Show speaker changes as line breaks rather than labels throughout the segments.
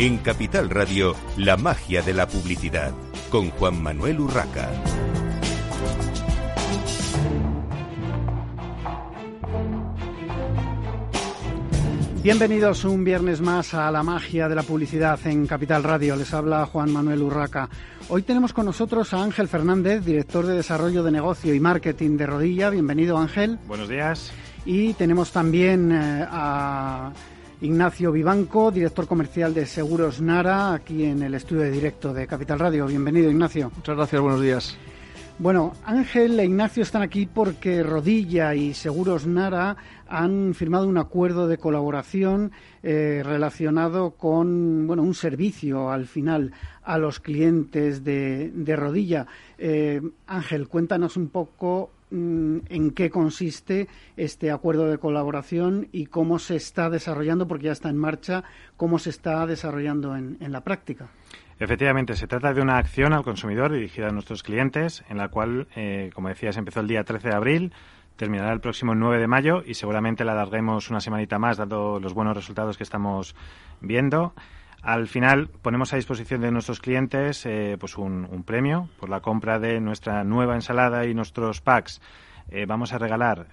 En Capital Radio, la magia de la publicidad, con Juan Manuel Urraca.
Bienvenidos un viernes más a la magia de la publicidad en Capital Radio. Les habla Juan Manuel Urraca. Hoy tenemos con nosotros a Ángel Fernández, director de Desarrollo de Negocio y Marketing de Rodilla. Bienvenido, Ángel.
Buenos días.
Y tenemos también eh, a Ignacio Vivanco, director comercial de Seguros Nara, aquí en el estudio de directo de Capital Radio. Bienvenido, Ignacio.
Muchas gracias, buenos días.
Bueno, Ángel e Ignacio están aquí porque Rodilla y Seguros Nara han firmado un acuerdo de colaboración eh, relacionado con bueno, un servicio al final a los clientes de, Rodilla. Eh, Ángel, cuéntanos un poco en qué consiste este acuerdo de colaboración y cómo se está desarrollando, porque ya está en marcha, cómo se está desarrollando en la práctica.
Efectivamente, se trata de una acción al consumidor dirigida a nuestros clientes, en la cual, eh, como decías, empezó el día 13 de abril, terminará el próximo 9 de mayo y seguramente la alarguemos una semanita más, dado los buenos resultados que estamos viendo. Al final ponemos a disposición de nuestros clientes eh, pues un, premio por la compra de nuestra nueva ensalada y nuestros packs. Eh, vamos a regalar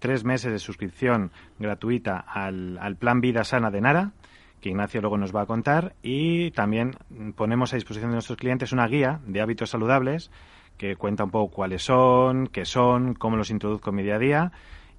tres meses de suscripción gratuita al, al Plan Vida Sana de Nara que Ignacio luego nos va a contar, y también ponemos a disposición de nuestros clientes una guía de hábitos saludables que cuenta un poco cuáles son, qué son, cómo los introduzco en mi día a día,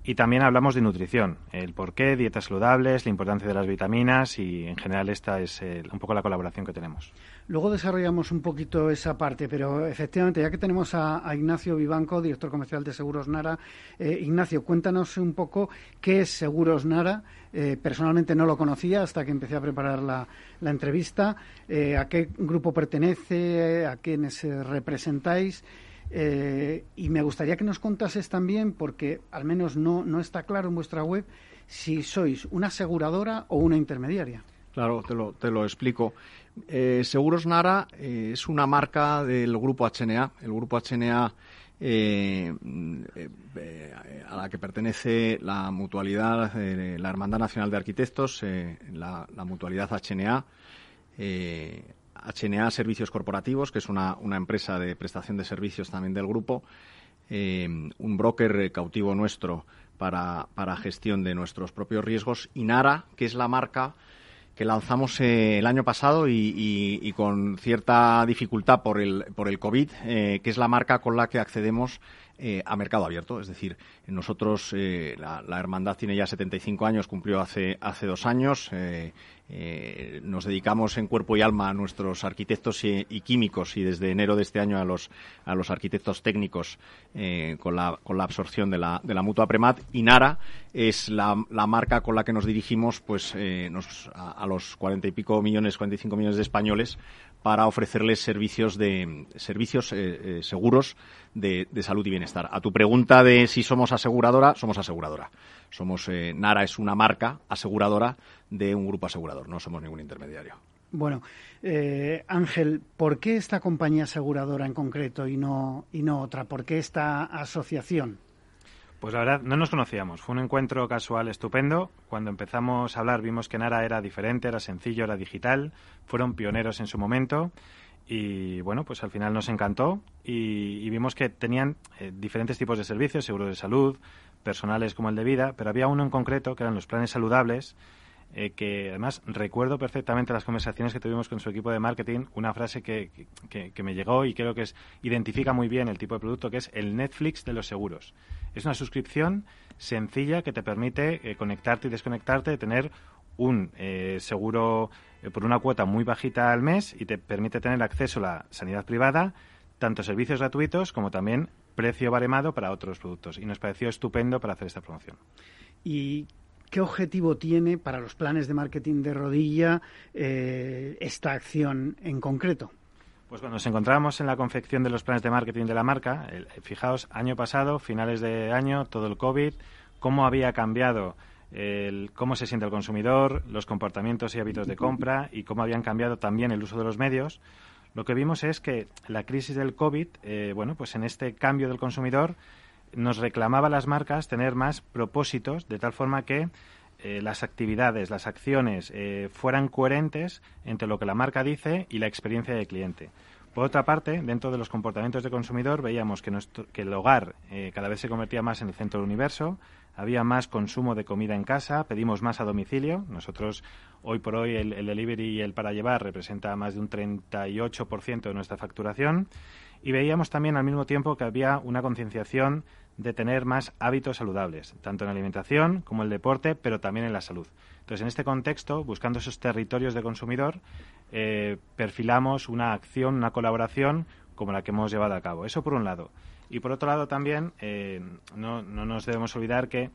y también hablamos de nutrición, el por qué, dietas saludables, la importancia de las vitaminas y en general esta es un poco la colaboración que tenemos.
Luego desarrollamos un poquito esa parte, pero efectivamente, ya que tenemos a, Ignacio Vivanco, director comercial de Seguros Nara, eh, Ignacio, cuéntanos un poco qué es Seguros Nara. Eh, personalmente no lo conocía hasta que empecé a preparar la, entrevista. Eh, ¿A qué grupo pertenece? ¿A quiénes representáis? Eh, y me gustaría que nos contases también, porque al menos no, no está claro en vuestra web, si sois una aseguradora o una intermediaria.
Claro, te lo, te lo explico. Eh, Seguros Nara eh, es una marca del grupo HNA. El grupo HNA a la que pertenece la mutualidad, la Hermandad Nacional de Arquitectos, la, la, mutualidad HNA, HNA Servicios Corporativos, que es una, empresa de prestación de servicios también del grupo, eh, un broker cautivo nuestro para, para, gestión de nuestros propios riesgos, y Nara, que es la marca que lanzamos eh, el año pasado y, con cierta dificultad por el, por el COVID, eh, que es la marca con la que accedemos a mercado abierto. Es decir, nosotros, la, la, hermandad tiene ya 75 años, cumplió hace, hace dos años. Eh, nos dedicamos en cuerpo y alma a nuestros arquitectos y, químicos y desde enero de este año a los, a los arquitectos técnicos eh, con, la, con la absorción de la, de la mutua Premat. Y Nara es la, la marca con la que nos dirigimos pues, eh, a, los cuarenta y pico millones, cuarenta y cinco millones de españoles para ofrecerles servicios de servicios seguros de, de, salud y bienestar. A tu pregunta de si somos aseguradora, somos aseguradora. Somos Nara es una marca aseguradora de un grupo asegurador, no somos ningún intermediario.
Bueno, eh, Ángel, ¿por qué esta compañía aseguradora en concreto y no, y no otra? ¿Por qué esta asociación?
Pues la verdad, no nos conocíamos. Fue un encuentro casual estupendo. Cuando empezamos a hablar vimos que Nara era diferente, era sencillo, era digital. Fueron pioneros en su momento. Y bueno, pues al final nos encantó y, vimos que tenían eh, diferentes tipos de servicios, seguros de salud, personales como el de vida, pero había uno en concreto que eran los planes saludables eh, que además recuerdo perfectamente las conversaciones que tuvimos con su equipo de marketing, una frase que, que, me llegó y creo que es, identifica muy bien el tipo de producto, que es el Netflix de los seguros. Es una suscripción sencilla que te permite eh, conectarte y desconectarte, tener un eh, seguro por una cuota muy bajita al mes y te permite tener acceso a la sanidad privada, tanto servicios gratuitos como también precio baremado para otros productos. Y nos pareció estupendo para hacer esta promoción.
¿Y ¿Qué objetivo tiene para los planes de marketing de rodilla eh, esta acción en concreto?
Pues cuando nos encontramos en la confección de los planes de marketing de la marca, fijaos, año pasado, finales de año, todo el COVID, cómo había cambiado el, cómo se siente el consumidor, los comportamientos y hábitos de compra y cómo habían cambiado también el uso de los medios. Lo que vimos es que la crisis del COVID, eh, bueno, pues en este cambio del consumidor nos reclamaba las marcas tener más propósitos, de tal forma que eh, las actividades, las acciones eh, fueran coherentes entre lo que la marca dice y la experiencia del cliente. Por otra parte, dentro de los comportamientos de consumidor veíamos que, que el hogar eh, cada vez se convertía más en el centro del universo, había más consumo de comida en casa, pedimos más a domicilio. Nosotros, hoy por hoy, el, el delivery y el para llevar representa más de un 38% de nuestra facturación. Y veíamos también al mismo tiempo que había una concienciación de tener más hábitos saludables, tanto en la alimentación como en el deporte, pero también en la salud. Entonces, en este contexto, buscando esos territorios de consumidor, eh, perfilamos una acción, una colaboración como la que hemos llevado a cabo. Eso por un lado. Y por otro lado también, eh, no, no, nos debemos olvidar que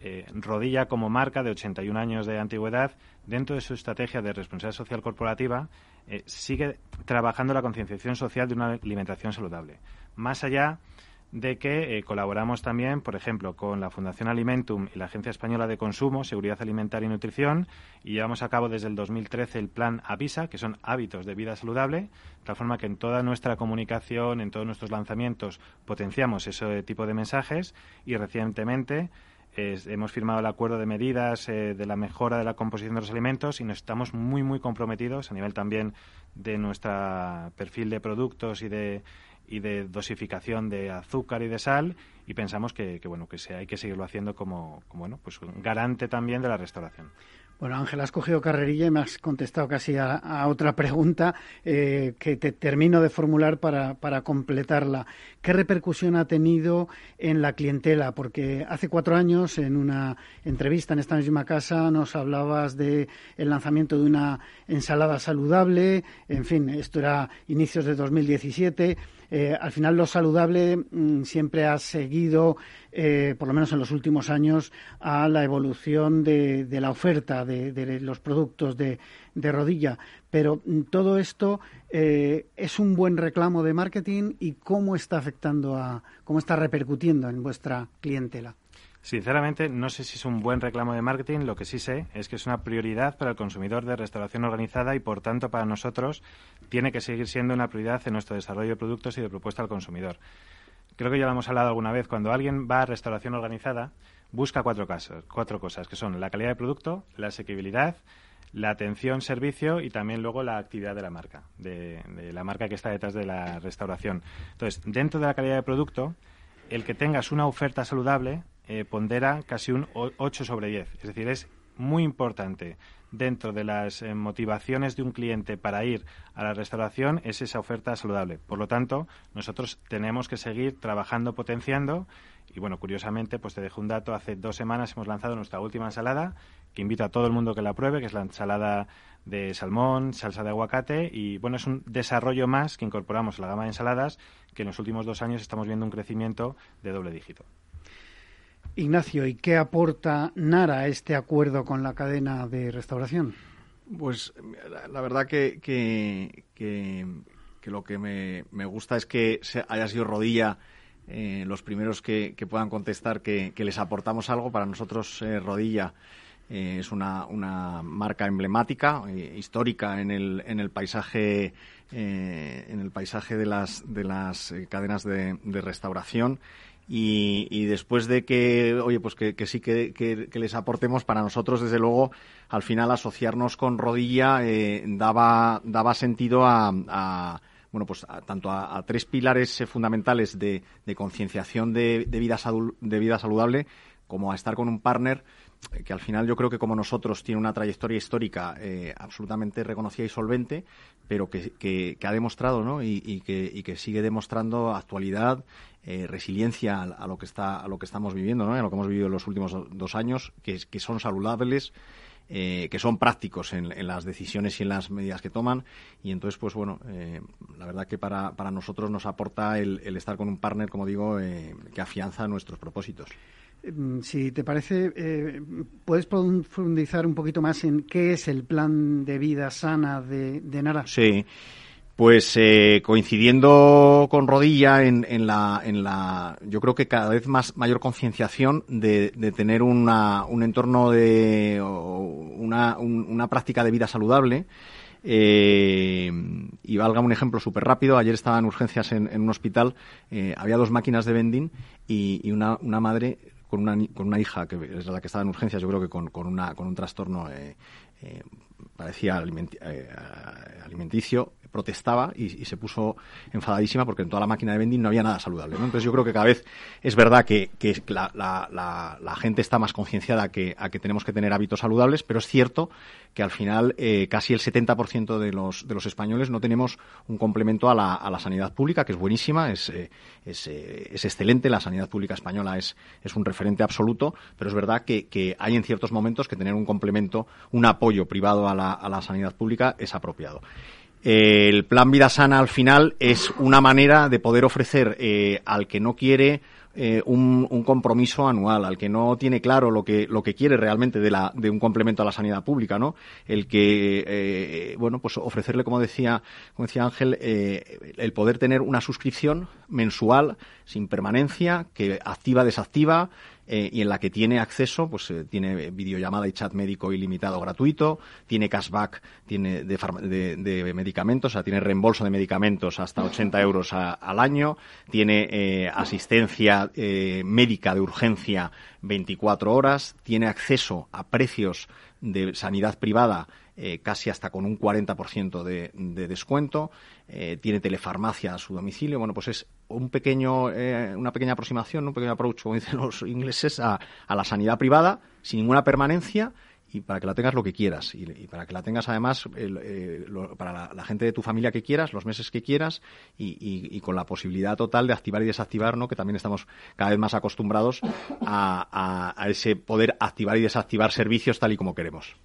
eh, Rodilla, como marca de 81 años de antigüedad, dentro de su estrategia de responsabilidad social corporativa, sigue trabajando la concienciación social de una alimentación saludable. Más allá de que eh, colaboramos también, por ejemplo, con la Fundación Alimentum y la Agencia Española de Consumo, Seguridad Alimentaria y Nutrición, y llevamos a cabo desde el 2013 el plan AVISA, que son hábitos de vida saludable, de tal forma que en toda nuestra comunicación, en todos nuestros lanzamientos, potenciamos ese tipo de mensajes y recientemente hemos firmado el acuerdo de medidas eh, de la mejora de la composición de los alimentos y nos estamos muy, muy comprometidos a nivel también de nuestro perfil de productos y de y de dosificación de azúcar y de sal y pensamos que, bueno que se, hay que seguirlo haciendo como, como bueno pues un garante también de la restauración.
Bueno, Ángel, has cogido carrerilla y me has contestado casi a, otra pregunta eh, que te termino de formular para, para, completarla. ¿Qué repercusión ha tenido en la clientela? Porque hace cuatro años, en una entrevista en esta misma casa, nos hablabas de el lanzamiento de una ensalada saludable. En fin, esto era inicios de 2017 eh, al final lo saludable mm, siempre ha seguido, eh, por lo menos en los últimos años, a la evolución de, la oferta de, los productos de, rodilla. Pero mm, todo esto eh, es un buen reclamo de marketing y cómo está afectando a, cómo está repercutiendo en vuestra clientela.
Sinceramente, no sé si es un buen reclamo de marketing. Lo que sí sé es que es una prioridad para el consumidor de restauración organizada y, por tanto, para nosotros tiene que seguir siendo una prioridad en nuestro desarrollo de productos y de propuesta al consumidor. Creo que ya lo hemos hablado alguna vez. Cuando alguien va a restauración organizada, busca cuatro, casos, cuatro cosas, que son la calidad de producto, la asequibilidad, la atención, servicio y también luego la actividad de la marca, de, de la marca que está detrás de la restauración. Entonces, dentro de la calidad de producto, el que tengas una oferta saludable eh, pondera casi un 8 sobre 10. Es decir, es muy importante dentro de las eh, motivaciones de un cliente para ir a la restauración es esa oferta saludable. Por lo tanto, nosotros tenemos que seguir trabajando, potenciando. Y bueno, curiosamente, pues te dejo un dato. Hace dos semanas hemos lanzado nuestra última ensalada, que invito a todo el mundo que la pruebe, que es la ensalada de salmón, salsa de aguacate. Y bueno, es un desarrollo más que incorporamos a la gama de ensaladas, que en los últimos dos años estamos viendo un crecimiento de doble dígito.
Ignacio, ¿y qué aporta Nara a este acuerdo con la cadena de restauración?
Pues la, verdad que, lo que me, gusta es que haya sido Rodilla eh, los primeros que, puedan contestar que, les aportamos algo. Para nosotros, eh, Rodilla eh, es una, marca emblemática, histórica en el, en el paisaje, en el paisaje de las, de las cadenas de, de restauración y, después de que, oye, pues que, sí que, les aportemos, para nosotros, desde luego, al final asociarnos con Rodilla eh, daba, daba sentido a, bueno, pues tanto a, tres pilares eh, fundamentales de, concienciación de, vida de vida saludable, como a estar con un partner que al final yo creo que como nosotros tiene una trayectoria histórica eh, absolutamente reconocida y solvente, pero que, que, ha demostrado ¿no? y, que, y que sigue demostrando actualidad, eh, resiliencia a, lo que está a lo que estamos viviendo, ¿no? a lo que hemos vivido en los últimos dos años, que, son saludables. Eh, que son prácticos en, las decisiones y en las medidas que toman. Y entonces, pues bueno, la verdad que para, para nosotros nos aporta el estar con un partner, como digo, que afianza nuestros propósitos.
Mm, si te parece, eh, ¿puedes profundizar un poquito más en qué es el plan de vida sana de, Nara?
Sí. Pues eh, coincidiendo con Rodilla en, la, en la, yo creo que cada vez más mayor concienciación de, tener una, un entorno de una, una práctica de vida saludable. Eh, y valga un ejemplo súper rápido. Ayer estaba en urgencias en, un hospital, había dos máquinas de vending y, una, una madre con una, con una hija que es la que estaba en urgencias, yo creo que con, con, una, con un trastorno eh, eh, parecía eh, alimenticio, protestaba y, se puso enfadadísima porque en toda la máquina de vending no había nada saludable. Entonces yo creo que cada vez es verdad que, la, gente está más concienciada que, a que tenemos que tener hábitos saludables, pero es cierto que al final eh, casi el 70% de los, de los españoles no tenemos un complemento a la, sanidad pública, que es buenísima, es, eh, es, es, excelente, la sanidad pública española es, un referente absoluto, pero es verdad que, hay en ciertos momentos que tener un complemento, un apoyo privado a la, a la sanidad pública es apropiado el plan Vida Sana al final es una manera de poder ofrecer eh, al que no quiere eh, un, compromiso anual, al que no tiene claro lo que, lo que quiere realmente de, la, de un complemento a la sanidad pública, ¿no? El que, eh, bueno, pues ofrecerle, como decía, como decía Ángel, el poder tener una suscripción mensual sin permanencia, que activa, desactiva, eh, y en la que tiene acceso, pues eh, tiene videollamada y chat médico ilimitado gratuito, tiene cashback tiene de, medicamentos, o sea, tiene reembolso de medicamentos hasta 80 euros al año, tiene eh, asistencia médica de urgencia 24 horas, tiene acceso a precios de sanidad privada casi hasta con un 40% de, de descuento, tiene telefarmacia a su domicilio. Bueno, pues es un pequeño, eh, una pequeña aproximación, un pequeño approach, como dicen los ingleses, a, la sanidad privada sin ninguna permanencia y para que la tengas lo que quieras y, para que la tengas además eh, para la, gente de tu familia que quieras, los meses que quieras y, con la posibilidad total de activar y desactivar, ¿no? que también estamos cada vez más acostumbrados a, a ese poder activar y desactivar servicios tal y como queremos.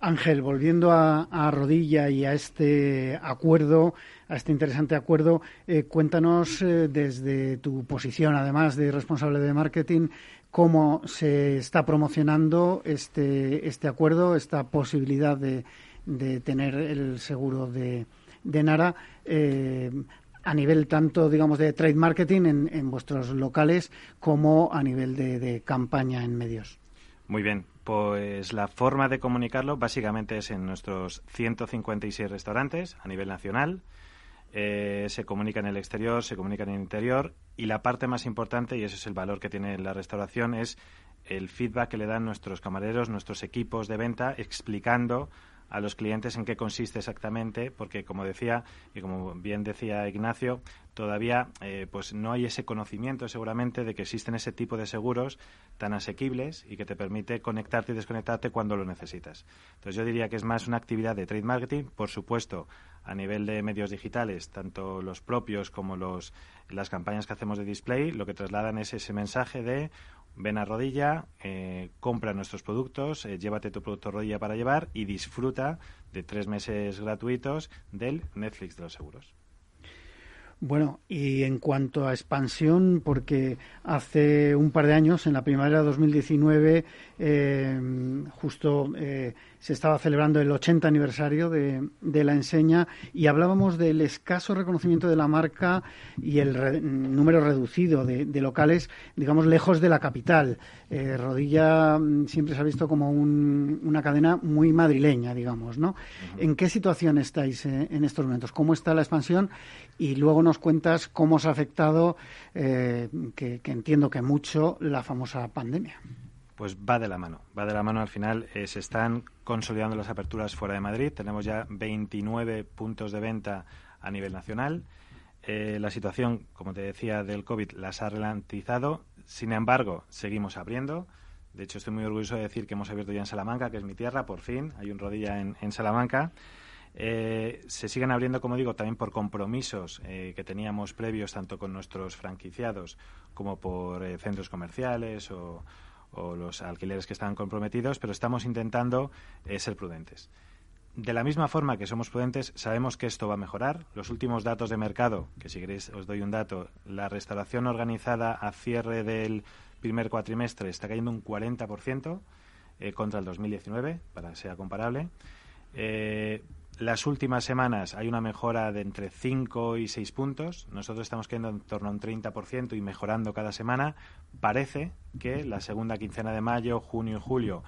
Ángel, volviendo a, Rodilla y a este acuerdo, a este interesante acuerdo, eh, cuéntanos eh, desde tu posición, además de responsable de marketing, cómo se está promocionando este, este acuerdo, esta posibilidad de, tener el seguro de, Nara. Eh, a nivel tanto, digamos, de trade marketing en, vuestros locales como a nivel de campaña en medios.
Muy bien, pues la forma de comunicarlo básicamente es en nuestros 156 restaurantes a nivel nacional. Eh, se comunica en el exterior, se comunica en el interior y la parte más importante, y ese es el valor que tiene la restauración, es el feedback que le dan nuestros camareros, nuestros equipos de venta, explicando a los clientes en qué consiste exactamente, porque como decía y como bien decía Ignacio, todavía eh, pues no hay ese conocimiento seguramente de que existen ese tipo de seguros tan asequibles y que te permite conectarte y desconectarte cuando lo necesitas. Entonces yo diría que es más una actividad de trade marketing, por supuesto, a nivel de medios digitales, tanto los propios como los, las campañas que hacemos de display, lo que trasladan es ese mensaje de ven a rodilla, eh, compra nuestros productos, eh, llévate tu producto rodilla para llevar y disfruta de tres meses gratuitos del Netflix de los seguros.
Bueno, y en cuanto a expansión, porque hace un par de años, en la primavera de 2019, eh, justo eh, se estaba celebrando el 80 aniversario de, la enseña y hablábamos del escaso reconocimiento de la marca y el número reducido de, locales, digamos, lejos de la capital. Eh, Rodilla mm, siempre se ha visto como una cadena muy madrileña, digamos, ¿no? ¿En qué situación estáis eh, en estos momentos? ¿Cómo está la expansión? Y luego nos cuentas cómo os ha afectado, que entiendo que mucho, la famosa pandemia.
Pues va de la mano, va de la mano al final. Eh, se están consolidando las aperturas fuera de Madrid. Tenemos ya 29 puntos de venta a nivel nacional. Eh, la situación, como te decía, del COVID las ha ralentizado. Sin embargo, seguimos abriendo. De hecho, estoy muy orgulloso de decir que hemos abierto ya en Salamanca, que es mi tierra, por fin. Hay un rodilla en, Salamanca. Eh, se siguen abriendo, como digo, también por compromisos que teníamos previos, tanto con nuestros franquiciados como por centros comerciales o, o los alquileres que están comprometidos, pero estamos intentando eh, ser prudentes. De la misma forma que somos prudentes, sabemos que esto va a mejorar. Los últimos datos de mercado, que si queréis os doy un dato, la restauración organizada a cierre del primer cuatrimestre está cayendo un 40% eh, contra el 2019, para que sea comparable. Eh, las últimas semanas hay una mejora de entre 5 y 6 puntos. Nosotros estamos cayendo en torno a un 30% y mejorando cada semana. Parece que la segunda quincena de mayo, junio y julio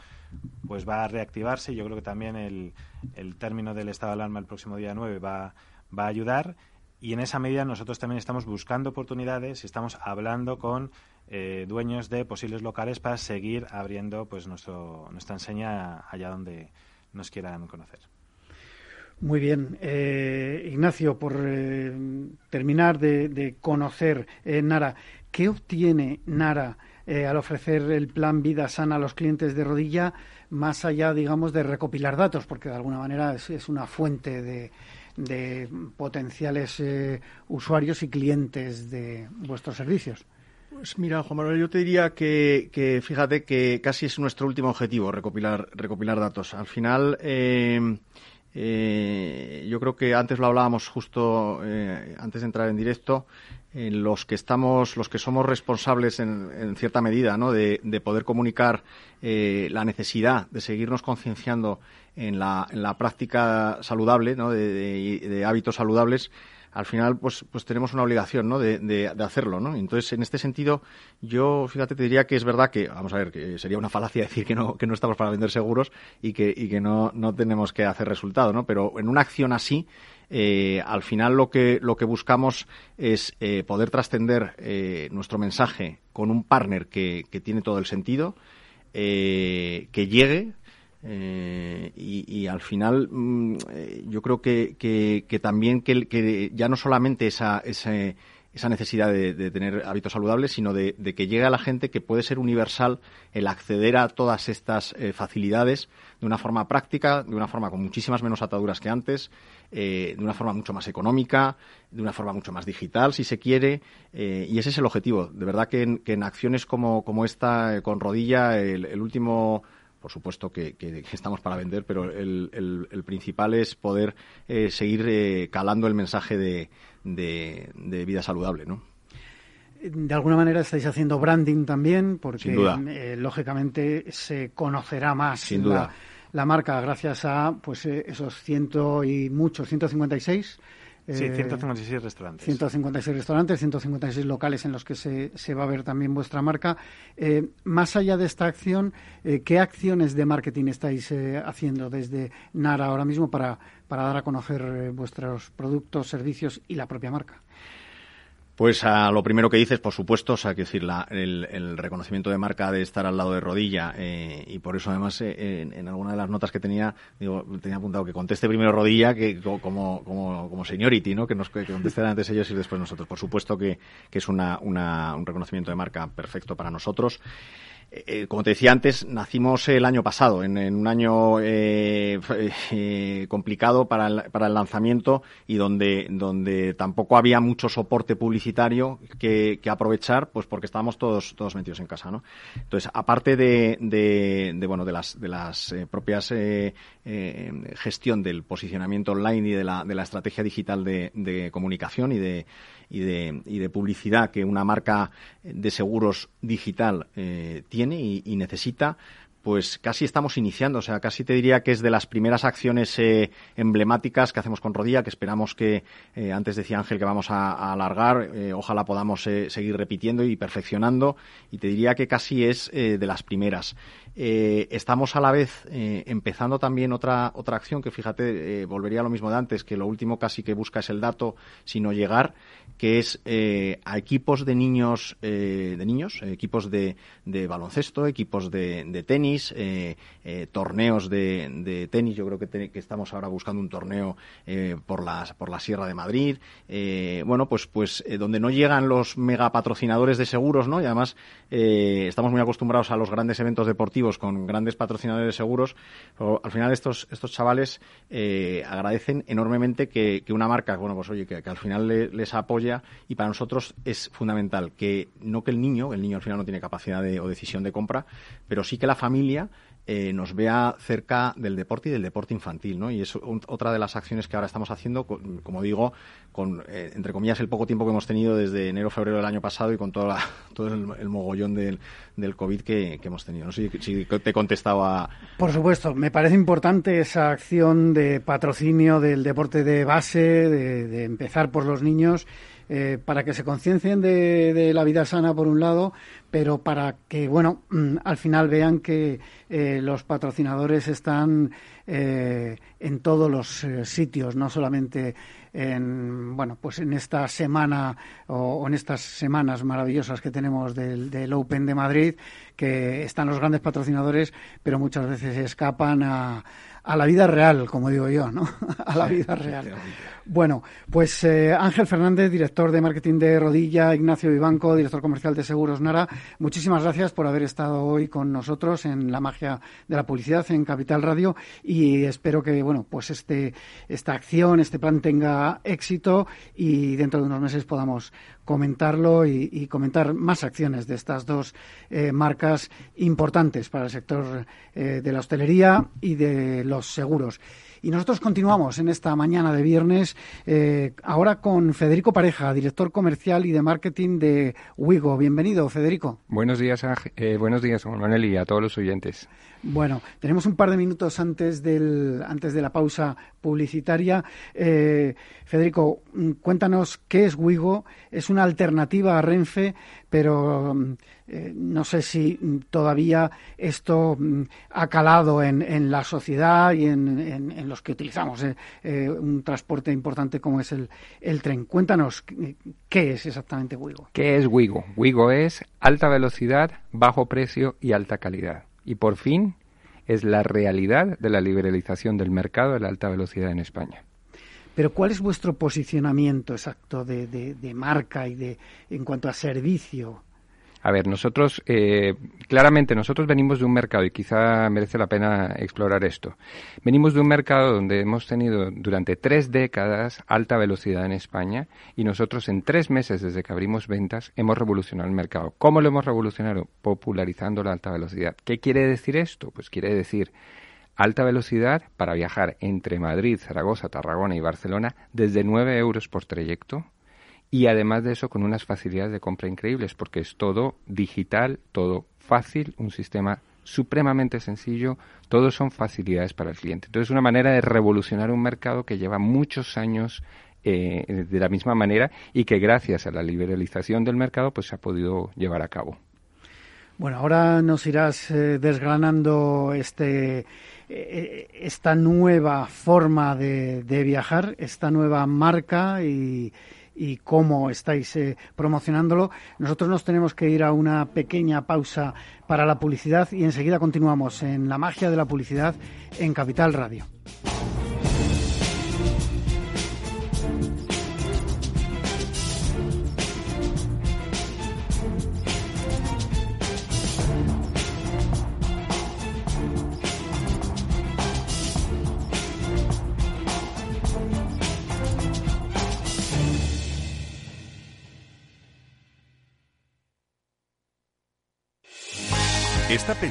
pues va a reactivarse. Yo creo que también el, el término del estado de alarma el próximo día 9 va, a ayudar. Y en esa medida nosotros también estamos buscando oportunidades y estamos hablando con eh, dueños de posibles locales para seguir abriendo pues nuestro, nuestra enseña allá donde nos quieran conocer.
Muy bien. Eh, Ignacio, por eh, terminar de, conocer Nara, ¿qué obtiene Nara al ofrecer el plan Vida Sana a los clientes de rodilla, más allá, digamos, de recopilar datos? Porque de alguna manera es, una fuente de, de potenciales usuarios y clientes de vuestros servicios.
Pues mira, Juan Manuel, yo te diría que, fíjate que casi es nuestro último objetivo recopilar, recopilar datos. Al final, eh, eh, yo creo que antes lo hablábamos justo eh, antes de entrar en directo. los que estamos, los que somos responsables en, cierta medida, de, poder comunicar la necesidad de seguirnos concienciando en la, en práctica saludable, de hábitos saludables al final pues, pues tenemos una obligación ¿no? de, hacerlo. ¿no? Entonces, en este sentido, yo, fíjate, te diría que es verdad que, vamos a ver, que sería una falacia decir que no, que no estamos para vender seguros y que, no, no tenemos que hacer resultado, ¿no? Pero en una acción así, eh, al final lo que, lo que buscamos es eh, poder trascender eh, nuestro mensaje con un partner que, que tiene todo el sentido, que llegue eh, y, al final mm, eh, yo creo que, que, también que, ya no solamente esa, esa, necesidad de, tener hábitos saludables, sino de, que llegue a la gente que puede ser universal el acceder a todas estas eh, facilidades de una forma práctica, de una forma con muchísimas menos ataduras que antes, de una forma mucho más económica, de una forma mucho más digital, si se quiere, y ese es el objetivo. De verdad que en, acciones como, como esta, con rodilla, el último por supuesto que, estamos para vender, pero el, principal es poder eh, seguir eh, calando el mensaje de, vida saludable, ¿no?
De alguna manera estáis haciendo branding también, porque eh, lógicamente se conocerá más La, la, marca gracias a pues esos ciento y muchos, 156
Sí, 156 eh, restaurantes.
156 restaurantes, 156 locales en los que se, se va a ver también vuestra marca. Eh, más allá de esta acción, eh, ¿qué acciones de marketing estáis haciendo desde Nara ahora mismo para, para dar a conocer vuestros productos, servicios y la propia marca?
Pues a lo primero que dices, por supuesto, o sea, que decir, el, reconocimiento de marca de estar al lado de rodilla eh, y por eso además eh, en, alguna de las notas que tenía, digo, tenía apuntado que conteste primero rodilla que como, como, como seniority, ¿no? Que nos que conteste antes ellos y después nosotros. Por supuesto que, que es una, una, un reconocimiento de marca perfecto para nosotros. Eh, como te decía antes, nacimos el año pasado, en, un año eh, eh, complicado para el, para el, lanzamiento y donde, donde tampoco había mucho soporte publicitario que, aprovechar, pues porque estábamos todos, todos metidos en casa, ¿no? Entonces, aparte de, de, bueno, de las, de las propias gestión del posicionamiento online y de la, de la estrategia digital de, de comunicación y de y de, y de publicidad que una marca de seguros digital eh, tiene y, necesita, pues casi estamos iniciando. O sea, casi te diría que es de las primeras acciones eh, emblemáticas que hacemos con Rodilla, que esperamos que, eh, antes decía Ángel, que vamos a, alargar. ojalá podamos seguir repitiendo y perfeccionando. Y te diría que casi es de las primeras. Estamos a la vez empezando también otra, otra acción que, fíjate, volvería a lo mismo de antes, que lo último casi que busca es el dato, sino llegar que es eh, a equipos de niños, eh, de niños, equipos de, de, baloncesto, equipos de, tenis, eh, torneos de, tenis. Yo creo que, que, estamos ahora buscando un torneo por, la, por la Sierra de Madrid. bueno, pues, pues donde no llegan los megapatrocinadores de seguros, ¿no? Y además estamos muy acostumbrados a los grandes eventos deportivos con grandes patrocinadores de seguros. Pero al final estos, estos chavales agradecen enormemente que, una marca, bueno, pues oye, que, al final les apoye y para nosotros es fundamental que no que el niño, el niño al final no tiene capacidad de, o decisión de compra, pero sí que la familia eh, nos vea cerca del deporte y del deporte infantil, ¿no? Y es otra de las acciones que ahora estamos haciendo, como digo, con, eh, entre comillas, el poco tiempo que hemos tenido desde enero, febrero del año pasado y con todo el, mogollón del, COVID que, hemos tenido. No sé si, te he contestado a...
Por supuesto, me parece importante esa acción de patrocinio del deporte de base, de empezar por los niños eh, para que se conciencien de, la vida sana por un lado, pero para que, bueno, mm, al final vean que eh, los patrocinadores están en todos los sitios, no solamente en bueno pues en esta semana o, en estas semanas maravillosas que tenemos del, del, Open de Madrid que están los grandes patrocinadores pero muchas veces escapan a, a la vida real, como digo yo, ¿no? a la vida real. Bueno, pues eh, Ángel Fernández, director de marketing de Rodilla, Ignacio Vivanco, director comercial de Seguros Nara, muchísimas gracias por haber estado hoy con nosotros en la magia de la publicidad en Capital Radio y espero que, bueno, pues este, esta acción, este plan tenga éxito y dentro de unos meses podamos comentarlo y, comentar más acciones de estas dos eh, marcas importantes para el sector eh, de la hostelería y de los seguros. Y nosotros continuamos en esta mañana de viernes, eh, ahora con Federico Pareja, director comercial y de marketing de Wigo. Bienvenido, Federico.
Buenos días, buenos días, Manuel, y a todos los oyentes.
Bueno, tenemos un par de minutos antes, del, antes de la pausa publicitaria. Eh, Federico, mm, cuéntanos qué es Wigo. Es una alternativa a Renfe, pero mm, eh, no sé si mm, todavía esto ha calado en, la sociedad y en, los que utilizamos eh, un transporte importante como es el, el tren. Cuéntanos qué es exactamente Wigo.
¿Qué es Wigo? Wigo es alta velocidad, bajo precio y alta calidad y por fin es la realidad de la liberalización del mercado de la alta velocidad en España.
Pero ¿cuál es vuestro posicionamiento exacto de, de marca y de en cuanto a servicio?
A ver, nosotros, eh, claramente, nosotros venimos de un mercado, y quizá merece la pena explorar esto. Venimos de un mercado donde hemos tenido durante tres décadas alta velocidad en España, y nosotros en tres meses desde que abrimos ventas hemos revolucionado el mercado. ¿Cómo lo hemos revolucionado? Popularizando la alta velocidad. ¿Qué quiere decir esto? Pues quiere decir alta velocidad para viajar entre Madrid, Zaragoza, Tarragona y Barcelona desde 9 euros por trayecto y además de eso con unas facilidades de compra increíbles porque es todo digital, todo fácil, un sistema supremamente sencillo, todo son facilidades para el cliente. Entonces es una manera de revolucionar un mercado que lleva muchos años eh, de la misma manera y que gracias a la liberalización del mercado pues se ha podido llevar a cabo.
Bueno, ahora nos irás eh, desgranando este eh, esta nueva forma de, de, viajar, esta nueva marca y, y cómo estáis eh, promocionándolo. Nosotros nos tenemos que ir a una pequeña pausa para la publicidad y enseguida continuamos en la magia de la publicidad en Capital Radio.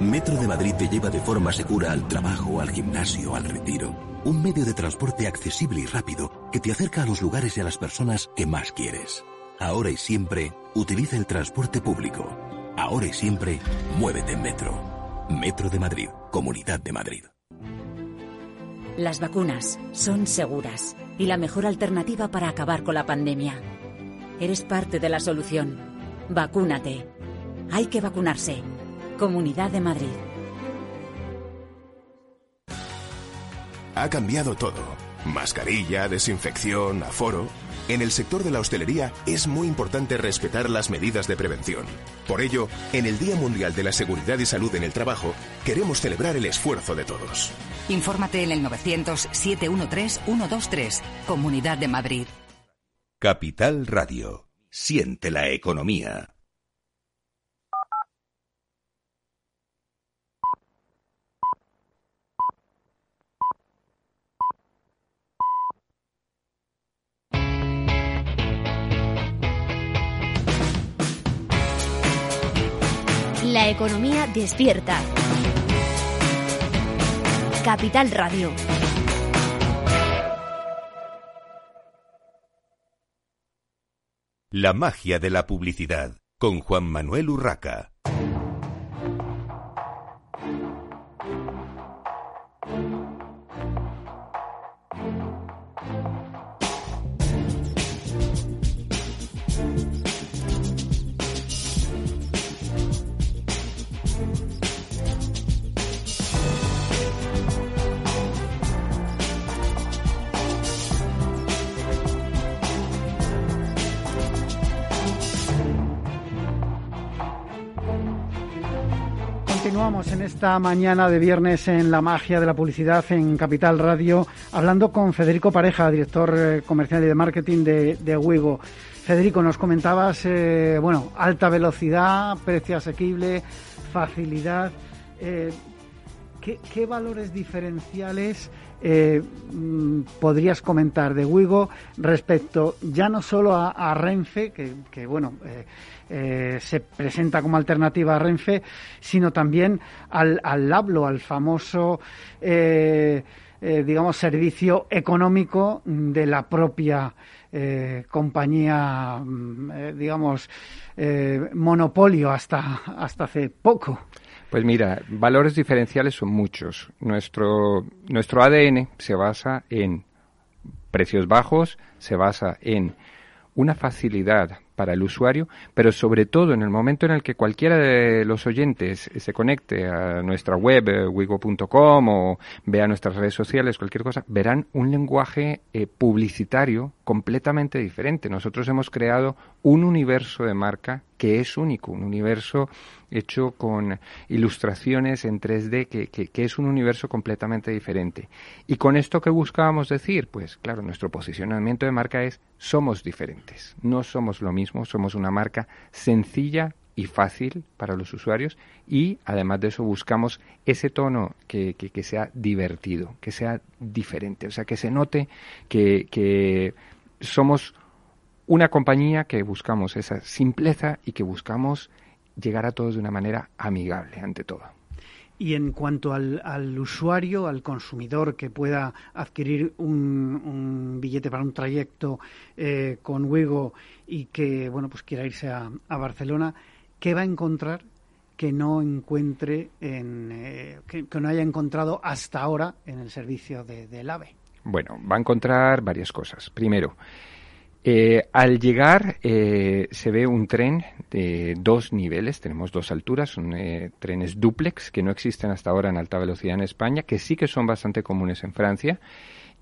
Metro de Madrid te lleva de forma segura al trabajo, al gimnasio, al retiro. Un medio de transporte accesible y rápido que te acerca a los lugares y a las personas que más quieres. Ahora y siempre, utiliza el transporte público. Ahora y siempre, muévete en Metro. Metro de Madrid, Comunidad de Madrid.
Las vacunas son seguras y la mejor alternativa para acabar con la pandemia. Eres parte de la solución. Vacúnate. Hay que vacunarse. Comunidad de Madrid.
Ha cambiado todo. Mascarilla, desinfección, aforo. En el sector de la hostelería es muy importante respetar las medidas de prevención. Por ello, en el Día Mundial de la Seguridad y Salud en el Trabajo, queremos celebrar el esfuerzo de todos.
Infórmate en el 900-713-123, Comunidad de Madrid.
Capital Radio. Siente la economía.
La economía despierta. Capital Radio.
La magia de la publicidad con Juan Manuel Urraca.
Continuamos en esta mañana de viernes en la magia de la publicidad en Capital Radio, hablando con Federico Pareja, director eh, comercial y de marketing de, de Wigo. Federico, nos comentabas, eh, bueno, alta velocidad, precio asequible, facilidad. Eh, ¿qué, valores diferenciales mm, podrías comentar de Wigo respecto ya no solo a, Renfe, que, bueno, eh, se presenta como alternativa a Renfe, sino también al, al Lablo, al famoso, eh, eh, digamos, servicio económico de la propia compañía, mm, digamos, monopolio hasta, hasta hace poco.
Pues mira, valores diferenciales son muchos. Nuestro, nuestro ADN se basa en precios bajos, se basa en una facilidad para el usuario, pero sobre todo en el momento en el que cualquiera de los oyentes se conecte a nuestra web, eh, wigo.com o vea nuestras redes sociales, cualquier cosa, verán un lenguaje eh, publicitario completamente diferente. Nosotros hemos creado un universo de marca que es único, un universo hecho con ilustraciones en 3D que, que, es un universo completamente diferente. Y con esto que buscábamos decir, pues claro, nuestro posicionamiento de marca es somos diferentes, no somos lo mismo, somos una marca sencilla y fácil para los usuarios y además de eso buscamos ese tono que, que, sea divertido, que sea diferente, o sea, que se note que somos una compañía que buscamos esa simpleza y que buscamos llegar a todos de una manera amigable ante todo.
Y en cuanto al, al usuario, al consumidor que pueda adquirir un, billete para un trayecto eh, con Wigo y que bueno pues quiera irse a, Barcelona, ¿qué va a encontrar que no encuentre en, eh, que, no haya encontrado hasta ahora en el servicio de, del AVE?
Bueno, va a encontrar varias cosas. Primero, eh, al llegar eh, se ve un tren de dos niveles, tenemos dos alturas, son eh, trenes duplex que no existen hasta ahora en alta velocidad en España, que sí que son bastante comunes en Francia.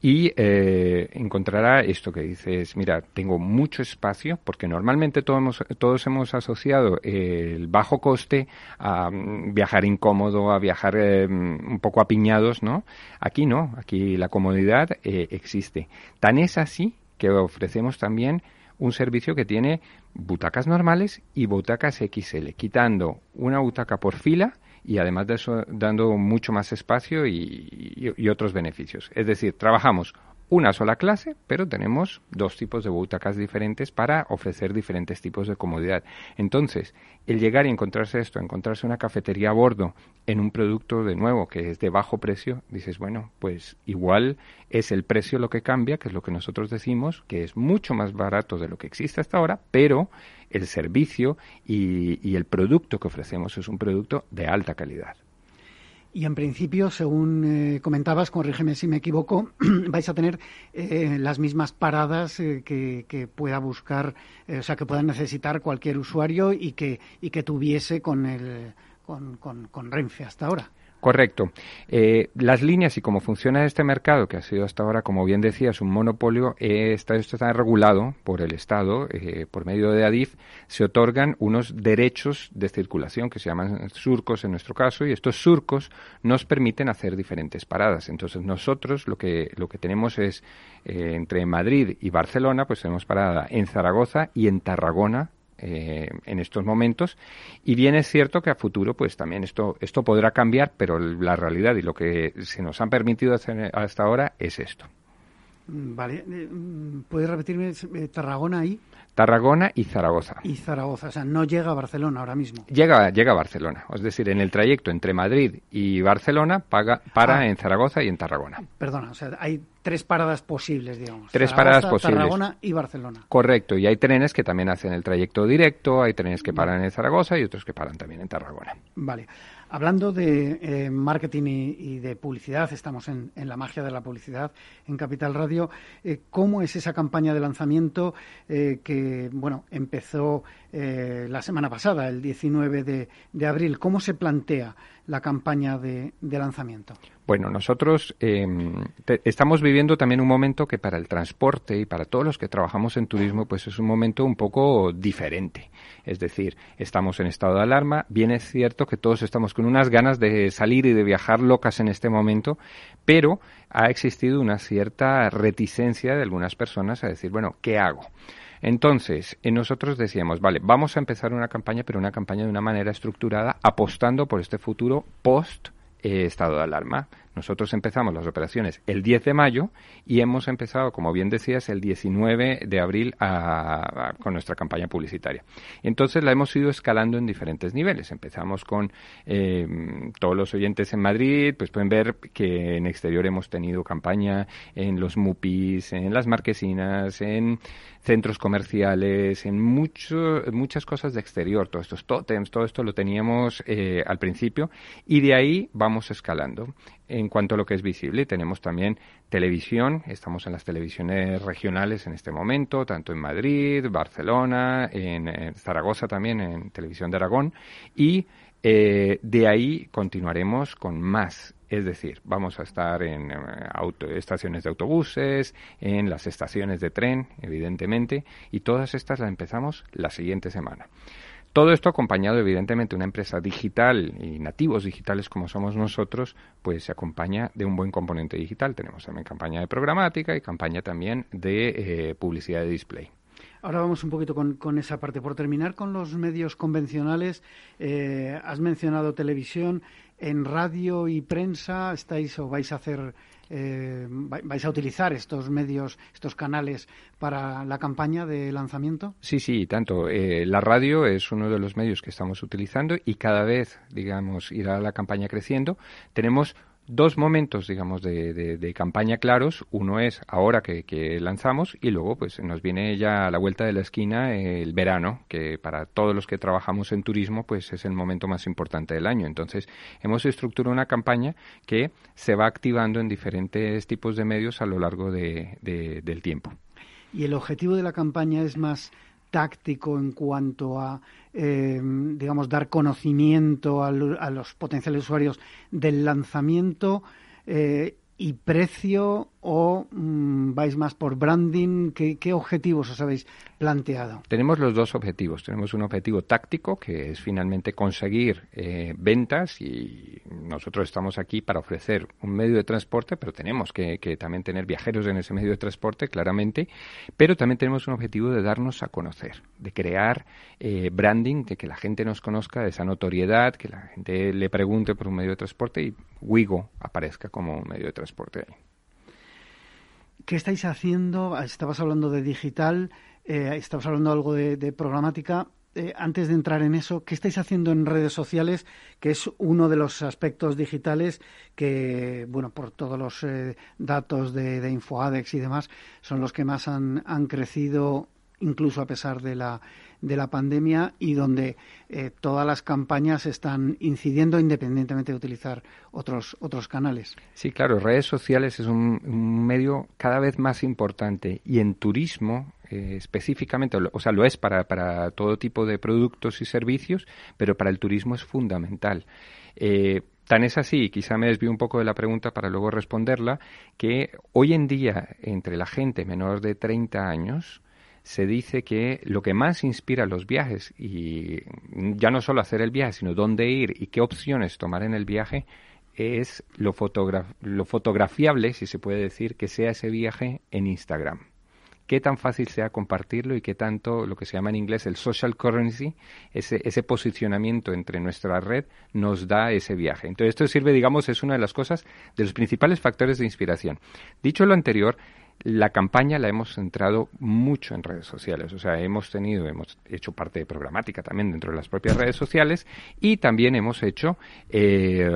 Y encontrará esto que dices, mira, tengo mucho espacio, porque normalmente todos hemos, todos hemos asociado el bajo coste a mm, viajar incómodo, a viajar un poco apiñados, ¿no? Aquí no, aquí la comodidad existe. Tan es así que ofrecemos también un servicio que tiene butacas normales y butacas XL, quitando una butaca por fila y además de eso dando mucho más espacio y, otros beneficios. Es decir, trabajamos una sola clase, pero tenemos dos tipos de butacas diferentes para ofrecer diferentes tipos de comodidad. Entonces, el llegar y encontrarse esto, encontrarse una cafetería a bordo en un producto de nuevo que es de bajo precio, dices, bueno, pues igual es el precio lo que cambia, que es lo que nosotros decimos, que es mucho más barato de lo que existe hasta ahora, pero el servicio y, y el producto que ofrecemos es un producto de alta calidad.
Y en principio, según eh, comentabas, corrígeme si me equivoco, vais a tener eh, las mismas paradas eh, que, pueda buscar, o sea, que pueda necesitar cualquier usuario y que, y que tuviese con, el, con, con Renfe hasta ahora.
Correcto. Eh, las líneas y cómo funciona este mercado, que ha sido hasta ahora, como bien decías, un monopolio, eh, está, regulado por el Estado, eh, por medio de ADIF, se otorgan unos derechos de circulación que se llaman surcos en nuestro caso, y estos surcos nos permiten hacer diferentes paradas. Entonces nosotros lo que, lo que tenemos es, entre Madrid y Barcelona, pues tenemos parada en Zaragoza y en Tarragona, eh, en estos momentos. Y bien es cierto que a futuro, pues también esto, esto podrá cambiar, pero la realidad y lo que se nos han permitido hacer hasta ahora es esto.
Mm, vale, eh, mm, ¿puedes repetirme eh, Tarragona y?
Tarragona y Zaragoza.
Y Zaragoza, o sea, no llega a Barcelona ahora mismo.
Llega, llega a Barcelona, es decir, en el trayecto entre Madrid y Barcelona paga, para
Ah.
en Zaragoza y en Tarragona.
Perdona, o sea, hay tres paradas posibles, digamos.
Tres
Zaragoza,
paradas posibles.
Tarragona y Barcelona.
Correcto, y hay trenes que también hacen el trayecto directo, hay trenes que paran en Zaragoza y otros que paran también en Tarragona.
Vale. Hablando de eh, marketing y, de publicidad, estamos en, en la magia de la publicidad en Capital Radio. Eh, ¿Cómo es esa campaña de lanzamiento eh, que, bueno, empezó eh, la semana pasada, el 19 de, abril? ¿Cómo se plantea la campaña de, lanzamiento?
Bueno, nosotros te- estamos viviendo también un momento que para el transporte y para todos los que trabajamos en turismo, pues es un momento un poco diferente. Es decir, estamos en estado de alarma. Bien es cierto que todos estamos con unas ganas de salir y de viajar locas en este momento, pero ha existido una cierta reticencia de algunas personas a decir, bueno, ¿qué hago? Entonces, eh, nosotros decíamos, vale, vamos a empezar una campaña, pero una campaña de una manera estructurada, apostando por este futuro post eh, estado de alarma. Nosotros empezamos las operaciones el 10 de mayo y hemos empezado, como bien decías, el 19 de abril a- con nuestra campaña publicitaria. Entonces la hemos ido escalando en diferentes niveles. Empezamos con eh, todos los oyentes en Madrid, pues pueden ver que en exterior hemos tenido campaña en los MUPIs, en las marquesinas, en centros comerciales, en mucho, muchas cosas de exterior, todos estos tótems, todo esto lo teníamos eh, al principio y de ahí vamos escalando. En cuanto a lo que es visible, tenemos también televisión, estamos en las televisiones regionales en este momento, tanto en Madrid, Barcelona, en, Zaragoza también, en Televisión de Aragón, y eh, de ahí continuaremos con más. Es decir, vamos a estar en eh, auto- estaciones de autobuses, en las estaciones de tren, evidentemente, y todas estas las empezamos la siguiente semana. Todo esto acompañado, evidentemente, una empresa digital y nativos digitales como somos nosotros, pues se acompaña de un buen componente digital. Tenemos también campaña de programática y campaña también de eh, publicidad de display.
Ahora vamos un poquito con, con esa parte. Por terminar con los medios convencionales, eh, has mencionado televisión. En radio y prensa estáis o vais a hacer, eh, vai- vais a utilizar estos medios, estos canales para la campaña de lanzamiento.
Sí, sí, tanto. Eh, la radio es uno de los medios que estamos utilizando y cada vez, digamos, irá la campaña creciendo. Tenemos dos momentos, digamos, de, de- campaña claros. Uno es ahora que, que lanzamos y luego, pues, nos viene ya a la vuelta de la esquina el verano, que para todos los que trabajamos en turismo, pues, es el momento más importante del año. Entonces, hemos estructurado una campaña que se va activando en diferentes tipos de medios a lo largo de- del tiempo.
Y el objetivo de la campaña es más táctico en cuanto a, eh, digamos, dar conocimiento a, los potenciales usuarios del lanzamiento eh, y precio o mm, vais más por branding. ¿Qué, qué objetivos os habéis planteado?
Tenemos los dos objetivos. Tenemos un objetivo táctico, que es finalmente conseguir eh, ventas y nosotros estamos aquí para ofrecer un medio de transporte, pero tenemos que, que también tener viajeros en ese medio de transporte, claramente. Pero también tenemos un objetivo de darnos a conocer, de crear eh, branding, de que la gente nos conozca, de esa notoriedad, que la gente le pregunte por un medio de transporte y Wigo aparezca como un medio de transporte ahí.
¿Qué estáis haciendo? Estabas hablando de digital, eh, estabas hablando algo de, de programática. Eh, antes de entrar en eso, ¿qué estáis haciendo en redes sociales? Que es uno de los aspectos digitales que, bueno, por todos los eh, datos de, de InfoAdex y demás, son los que más han, han crecido, incluso a pesar de la, de la pandemia, y donde eh, todas las campañas están incidiendo independientemente de utilizar otros, otros canales.
Sí, claro, redes sociales es un, un medio cada vez más importante y en turismo eh, específicamente, o sea, lo es para, para todo tipo de productos y servicios, pero para el turismo es fundamental. Eh, Tan es así, quizá me desvío un poco de la pregunta para luego responderla, que hoy en día entre la gente menor de 30 años se dice que lo que más inspira los viajes, y ya no solo hacer el viaje, sino dónde ir y qué opciones tomar en el viaje, es lo, fotogra lo fotografiable, si se puede decir, que sea ese viaje en Instagram. Qué tan fácil sea compartirlo y qué tanto lo que se llama en inglés el social currency, ese, posicionamiento entre nuestra red, nos da ese viaje. Entonces, esto sirve, digamos, es una de las cosas, de los principales factores de inspiración. Dicho lo anterior, la campaña la hemos centrado mucho en redes sociales. O sea, hemos tenido, hemos hecho parte de programática también dentro de las propias redes sociales y también hemos hecho eh,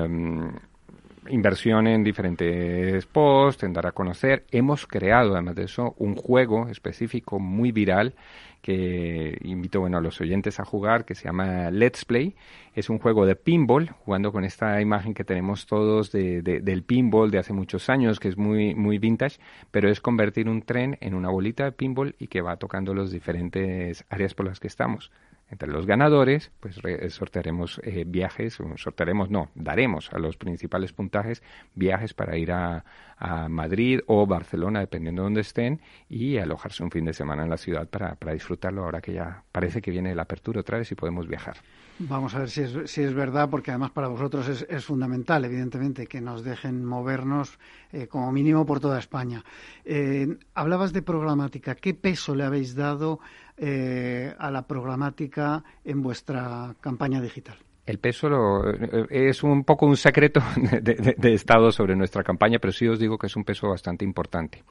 inversión en diferentes posts, en dar a conocer. Hemos creado, además de eso, un juego específico muy viral que invito bueno, a los oyentes a jugar, que se llama Let's Play. Es un juego de pinball, jugando con esta imagen que tenemos todos de, del pinball de hace muchos años, que es muy, muy vintage, pero es convertir un tren en una bolita de pinball y que va tocando las diferentes áreas por las que estamos. Entre los ganadores, pues sortearemos eh, viajes, sortearemos, no, daremos a los principales puntajes viajes para ir a, a, Madrid o Barcelona, dependiendo de dónde estén, y alojarse un fin de semana en la ciudad para, para disfrutarlo ahora que ya parece que viene la apertura otra vez y podemos viajar.
Vamos a ver si es, si es verdad, porque además para vosotros es, es fundamental, evidentemente, que nos dejen movernos eh, como mínimo por toda España. Eh, hablabas de programática. ¿Qué peso le habéis dado eh, a la programática en vuestra campaña digital?
El peso lo, es un poco un secreto de, de, Estado sobre nuestra campaña, pero sí os digo que es un peso bastante importante.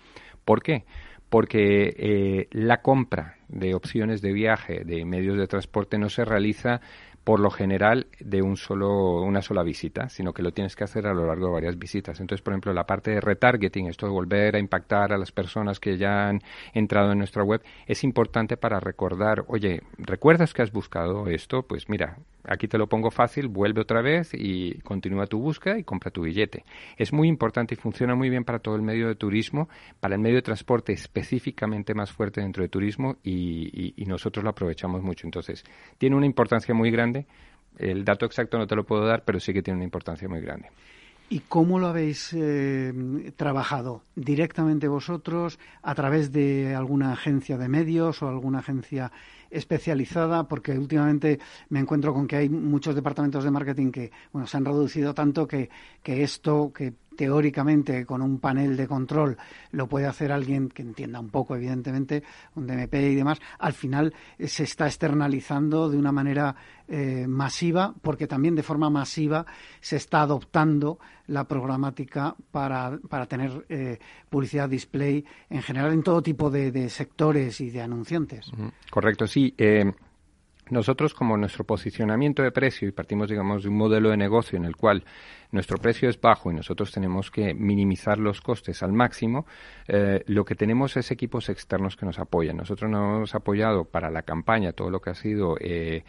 ¿Por qué? Porque eh, la compra de opciones de viaje, de medios de transporte, no se realiza por lo general de un solo, una sola visita, sino que lo tienes que hacer a lo largo de varias visitas. Entonces, por ejemplo, la parte de retargeting, esto de volver a impactar a las personas que ya han entrado en nuestra web, es importante para recordar, oye, ¿recuerdas que has buscado esto? Pues mira, aquí te lo pongo fácil, vuelve otra vez y continúa tu búsqueda y compra tu billete. Es muy importante y funciona muy bien para todo el medio de turismo, para el medio de transporte específicamente más fuerte dentro de turismo y, nosotros lo aprovechamos mucho. Entonces, tiene una importancia muy grande el dato exacto no te lo puedo dar, pero sí que tiene una importancia muy grande.
¿Y cómo lo habéis eh, trabajado? ¿Directamente vosotros, a través de alguna agencia de medios o alguna agencia especializada? Porque últimamente me encuentro con que hay muchos departamentos de marketing que bueno, se han reducido tanto que, que esto, que teóricamente con un panel de control lo puede hacer alguien que entienda un poco, evidentemente, un DMP y demás, al final eh, se está externalizando de una manera eh, masiva, porque también de forma masiva se está adoptando la programática para, para tener eh, publicidad display en general en todo tipo de, de sectores y de anunciantes.
Correcto, sí. Nosotros, como nuestro posicionamiento de precio, y partimos, digamos, de un modelo de negocio en el cual nuestro precio es bajo y nosotros tenemos que minimizar los costes al máximo, eh, lo que tenemos es equipos externos que nos apoyan. Nosotros nos hemos apoyado para la campaña todo lo que ha sido eh,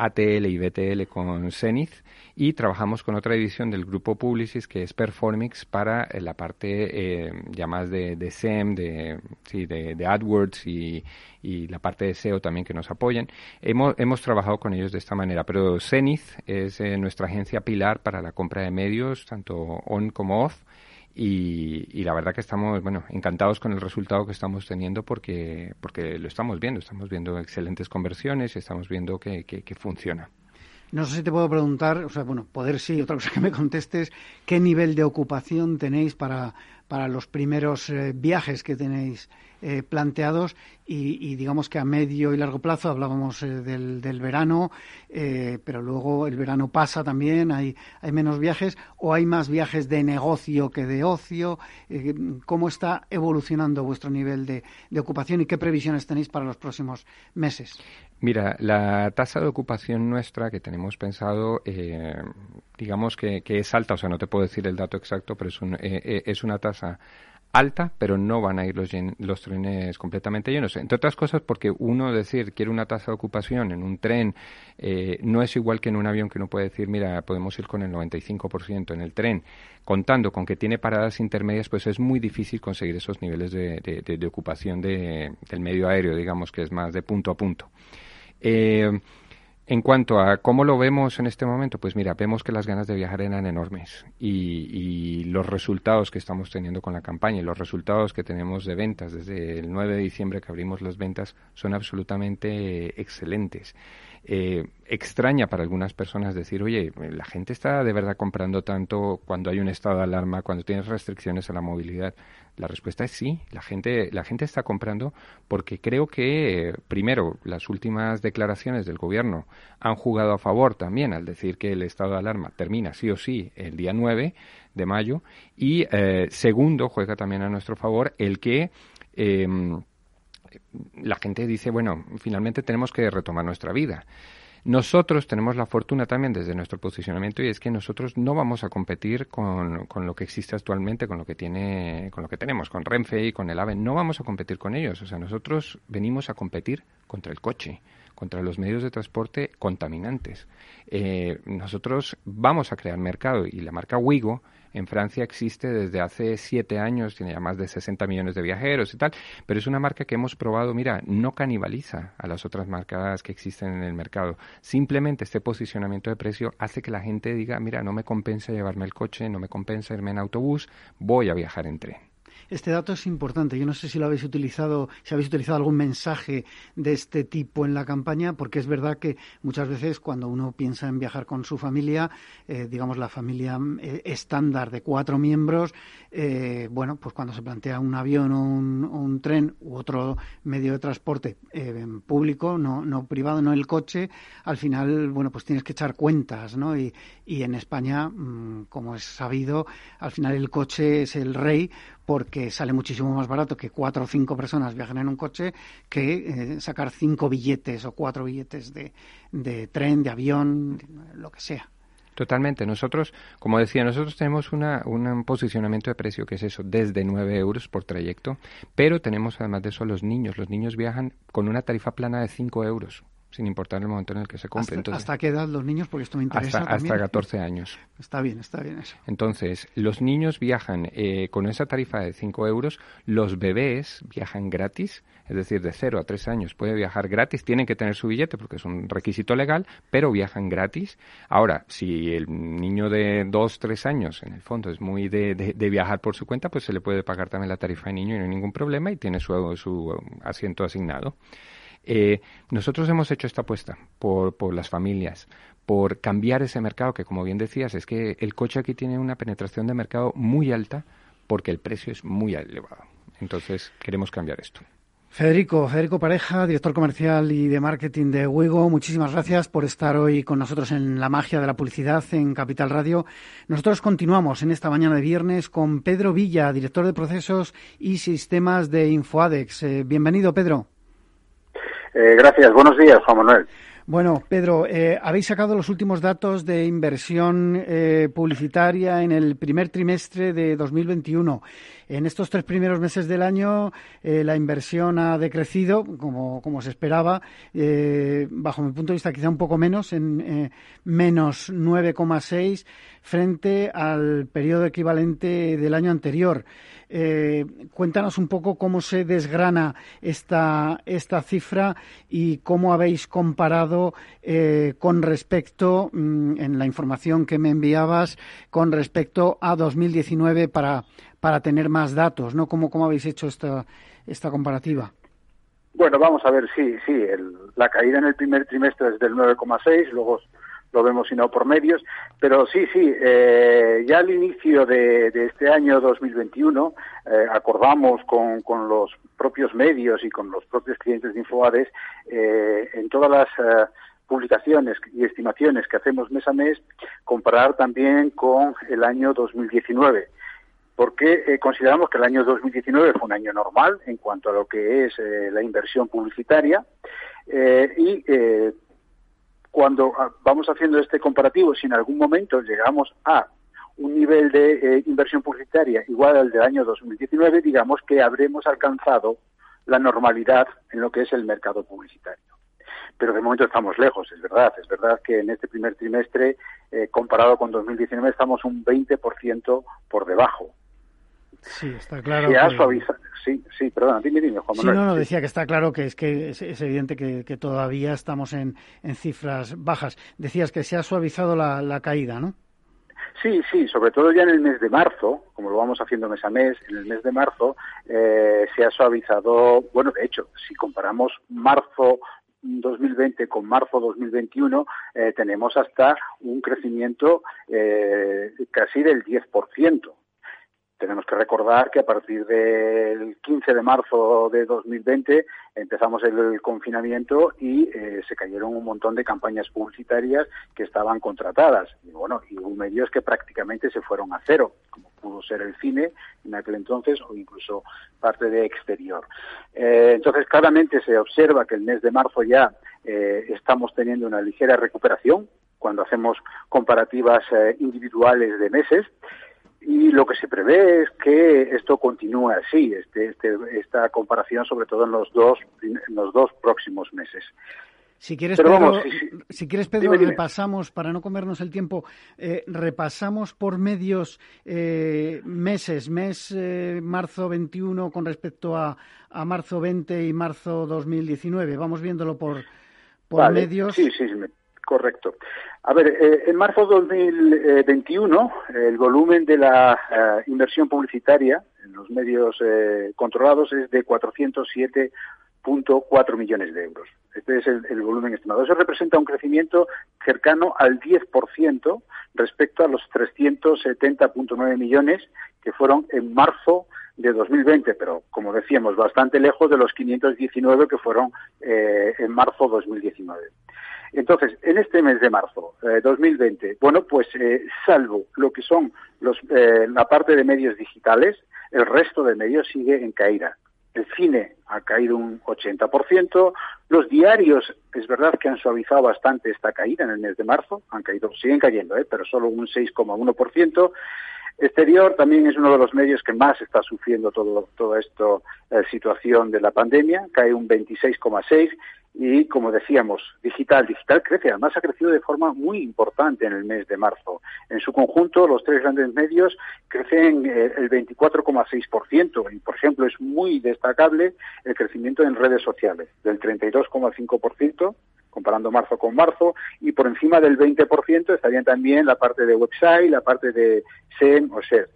ATL y BTL con Zenith y trabajamos con otra división del grupo Publicis que es Performix para eh, la parte eh, ya más de, de SEM, de, sí, de, AdWords y, y, la parte de SEO también que nos apoyan. Hemos, hemos trabajado con ellos de esta manera, pero Zenith es eh, nuestra agencia pilar para la compra de medios, tanto on como off y, la verdad que estamos bueno encantados con el resultado que estamos teniendo porque porque lo estamos viendo. Estamos viendo excelentes conversiones y estamos viendo que, que, funciona.
No sé si te puedo preguntar, o sea, bueno, poder sí, otra cosa que me contestes, ¿qué nivel de ocupación tenéis para, para los primeros eh, viajes que tenéis eh, planteados y, digamos que a medio y largo plazo hablábamos eh, del, verano, pero luego el verano pasa también, hay, menos viajes o hay más viajes de negocio que de ocio. ¿Cómo está evolucionando vuestro nivel de ocupación y qué previsiones tenéis para los próximos meses?
Mira, la tasa de ocupación nuestra que tenemos pensado, eh, digamos que, que, es alta, o sea, no te puedo decir el dato exacto, pero es, un, eh, es una tasa alta, pero no van a ir los, los trenes completamente llenos. Entre otras cosas porque uno decir quiere una tasa de ocupación en un tren eh, no es igual que en un avión que uno puede decir, mira, podemos ir con el 95% en el tren. Contando con que tiene paradas intermedias, pues es muy difícil conseguir esos niveles de, de, de ocupación del medio aéreo, digamos que es más de punto a punto. Eh, en cuanto a cómo lo vemos en este momento, pues mira, vemos que las ganas de viajar eran enormes y, los resultados que estamos teniendo con la campaña y los resultados que tenemos de ventas desde el 9 de diciembre que abrimos las ventas son absolutamente excelentes. Eh, extraña para algunas personas decir, oye, la gente está de verdad comprando tanto cuando hay un estado de alarma, cuando tienes restricciones a la movilidad. La respuesta es sí. La gente, la gente está comprando porque creo que, primero, las últimas declaraciones del gobierno han jugado a favor también al decir que el estado de alarma termina sí o sí el día 9 de mayo. Y, eh, segundo, juega también a nuestro favor el que em, la gente dice, bueno, finalmente tenemos que retomar nuestra vida. Nosotros tenemos la fortuna también desde nuestro posicionamiento y es que nosotros no vamos a competir con, con, lo que existe actualmente, con lo que tiene, con lo que tenemos, con Renfe y con el AVE. No vamos a competir con ellos. O sea, nosotros venimos a competir contra el coche, contra los medios de transporte contaminantes. Eh, nosotros vamos a crear mercado y la marca Wigo en Francia existe desde hace siete años, tiene ya más de 60 millones de viajeros y tal, pero es una marca que hemos probado, mira, no canibaliza a las otras marcas que existen en el mercado. Simplemente este posicionamiento de precio hace que la gente diga, mira, no me compensa llevarme el coche, no me compensa irme en autobús, voy a viajar en tren.
Este dato es importante. Yo no sé si lo habéis utilizado, si habéis utilizado algún mensaje de este tipo en la campaña, porque es verdad que muchas veces cuando uno piensa en viajar con su familia, eh, digamos la familia eh, estándar de cuatro miembros, eh, bueno, pues cuando se plantea un avión o un, tren u otro medio de transporte público, no, no privado, no el coche, al final, bueno, pues tienes que echar cuentas, ¿no? Y, y en España, mm, como es sabido, al final el coche es el rey porque sale muchísimo más barato que cuatro o cinco personas viajen en un coche que eh, sacar cinco billetes o cuatro billetes de, tren, de avión, lo que sea.
Totalmente. Nosotros, como decía, nosotros tenemos una, un posicionamiento de precio que es eso, desde 9 euros por trayecto, pero tenemos además de eso los niños. Los niños viajan con una tarifa plana de 5 euros sin importar el momento en el que se compre.
¿Hasta,
Entonces,
¿hasta qué edad los niños? Porque esto me interesa.
Hasta, hasta 14 años.
Está bien, está bien eso.
Entonces, los niños viajan eh, con esa tarifa de 5 euros, los bebés viajan gratis, es decir, de 0 a 3 años puede viajar gratis, tienen que tener su billete porque es un requisito legal, pero viajan gratis. Ahora, si el niño de 2, 3 años, en el fondo, es muy de, de, de, viajar por su cuenta, pues se le puede pagar también la tarifa de niño y no hay ningún problema y tiene su, su asiento asignado. Eh, nosotros hemos hecho esta apuesta por, las familias, por cambiar ese mercado que, como bien decías, es que el coche aquí tiene una penetración de mercado muy alta porque el precio es muy elevado. Entonces, queremos cambiar esto.
Federico, Federico Pareja, director comercial y de marketing de Wigo, muchísimas gracias por estar hoy con nosotros en la magia de la publicidad en Capital Radio. Nosotros continuamos en esta mañana de viernes con Pedro Villa, director de procesos y sistemas de Infoadex. Eh, bienvenido, Pedro.
Eh, gracias. Buenos días, Juan Manuel.
Bueno, Pedro, eh, habéis sacado los últimos datos de inversión eh, publicitaria en el primer trimestre de 2021. En estos tres primeros meses del año eh, la inversión ha decrecido, como, se esperaba, eh, bajo mi punto de vista quizá un poco menos, en eh, menos 9,6 frente al periodo equivalente del año anterior. Cuéntanos un poco cómo se desgrana esta, cifra y cómo habéis comparado con respecto, mmm, en la información que me enviabas, con respecto a 2019 para, para tener más datos, ¿no? ¿Cómo, cómo habéis hecho esta, esta comparativa?
Bueno, vamos a ver, sí, sí, el, la caída en el primer trimestre es del 9,6, luego lo vemos si no por medios, pero sí, sí, eh, ya al inicio de, este año 2021 eh, acordamos con, con, los propios medios y con los propios clientes de Infoades eh, en todas las eh, publicaciones y estimaciones que hacemos mes a mes, comparar también con el año 2019 porque eh, consideramos que el año 2019 fue un año normal en cuanto a lo que es eh, la inversión publicitaria eh, y cuando ah, vamos haciendo este comparativo, si en algún momento llegamos a un nivel de inversión publicitaria igual al del año 2019, digamos que habremos alcanzado la normalidad en lo que es el mercado publicitario pero de momento estamos lejos, es verdad. Es verdad que en este primer trimestre, comparado con 2019, estamos un 20% por debajo.
Sí, está claro.
Se ha que... suavizado. Sí, sí, perdona, dime, dime, Juan Manuel.
Sí, no, no, decía que está claro que es que es, es evidente que, que, todavía estamos en, en, cifras bajas. Decías que se ha suavizado la, la caída, ¿no?
Sí, sí, sobre todo ya en el mes de marzo, como lo vamos haciendo mes a mes, en el mes de marzo eh, se ha suavizado, bueno, de hecho, si comparamos marzo 2020 con marzo 2021 eh, tenemos hasta un crecimiento eh, casi del 10%. Tenemos que recordar que a partir del 15 de marzo de 2020 empezamos el, confinamiento y eh, se cayeron un montón de campañas publicitarias que estaban contratadas. Y bueno, y hubo medios que prácticamente se fueron a cero, como pudo ser el cine en aquel entonces o incluso parte de exterior. Eh, entonces, claramente se observa que el mes de marzo ya eh, estamos teniendo una ligera recuperación cuando hacemos comparativas individuales de meses y lo que se prevé es que esto continúe así, este, este, esta comparación sobre todo en los dos, en los dos próximos meses.
Si quieres, Pedro, si, quieres, Pedro, repasamos, para no comernos el tiempo, eh, repasamos por medios eh, meses, mes eh, marzo 21 con respecto a, a, marzo 20 y marzo 2019. Vamos viéndolo por, por medios.
Sí, sí, correcto. A ver, eh, en marzo de 2021 el volumen de la eh, inversión publicitaria en los medios eh, controlados es de 407.4 millones de euros. Este es el, volumen estimado. Eso representa un crecimiento cercano al 10% respecto a los 370.9 millones que fueron en marzo de 2020, pero como decíamos, bastante lejos de los 519 que fueron en marzo de 2019. Entonces, en este mes de marzo eh, 2020, bueno, pues eh, salvo lo que son los, eh, la parte de medios digitales, el resto de medios sigue en caída. El cine ha caído un 80%, los diarios es verdad que han suavizado bastante esta caída en el mes de marzo, han caído, siguen cayendo, ¿eh? pero solo un 6,1%. Exterior también es uno de los medios que más está sufriendo todo, toda esta eh, situación de la pandemia, cae un 26,6 y como decíamos, digital, digital crece, además ha crecido de forma muy importante en el mes de marzo. En su conjunto, los tres grandes medios crecen eh, el 24,6% y, por ejemplo, es muy destacable el crecimiento en redes sociales, del 32,5%, comparando marzo con marzo, y por encima del 20% estarían también la parte de website, la parte de SEM o SER.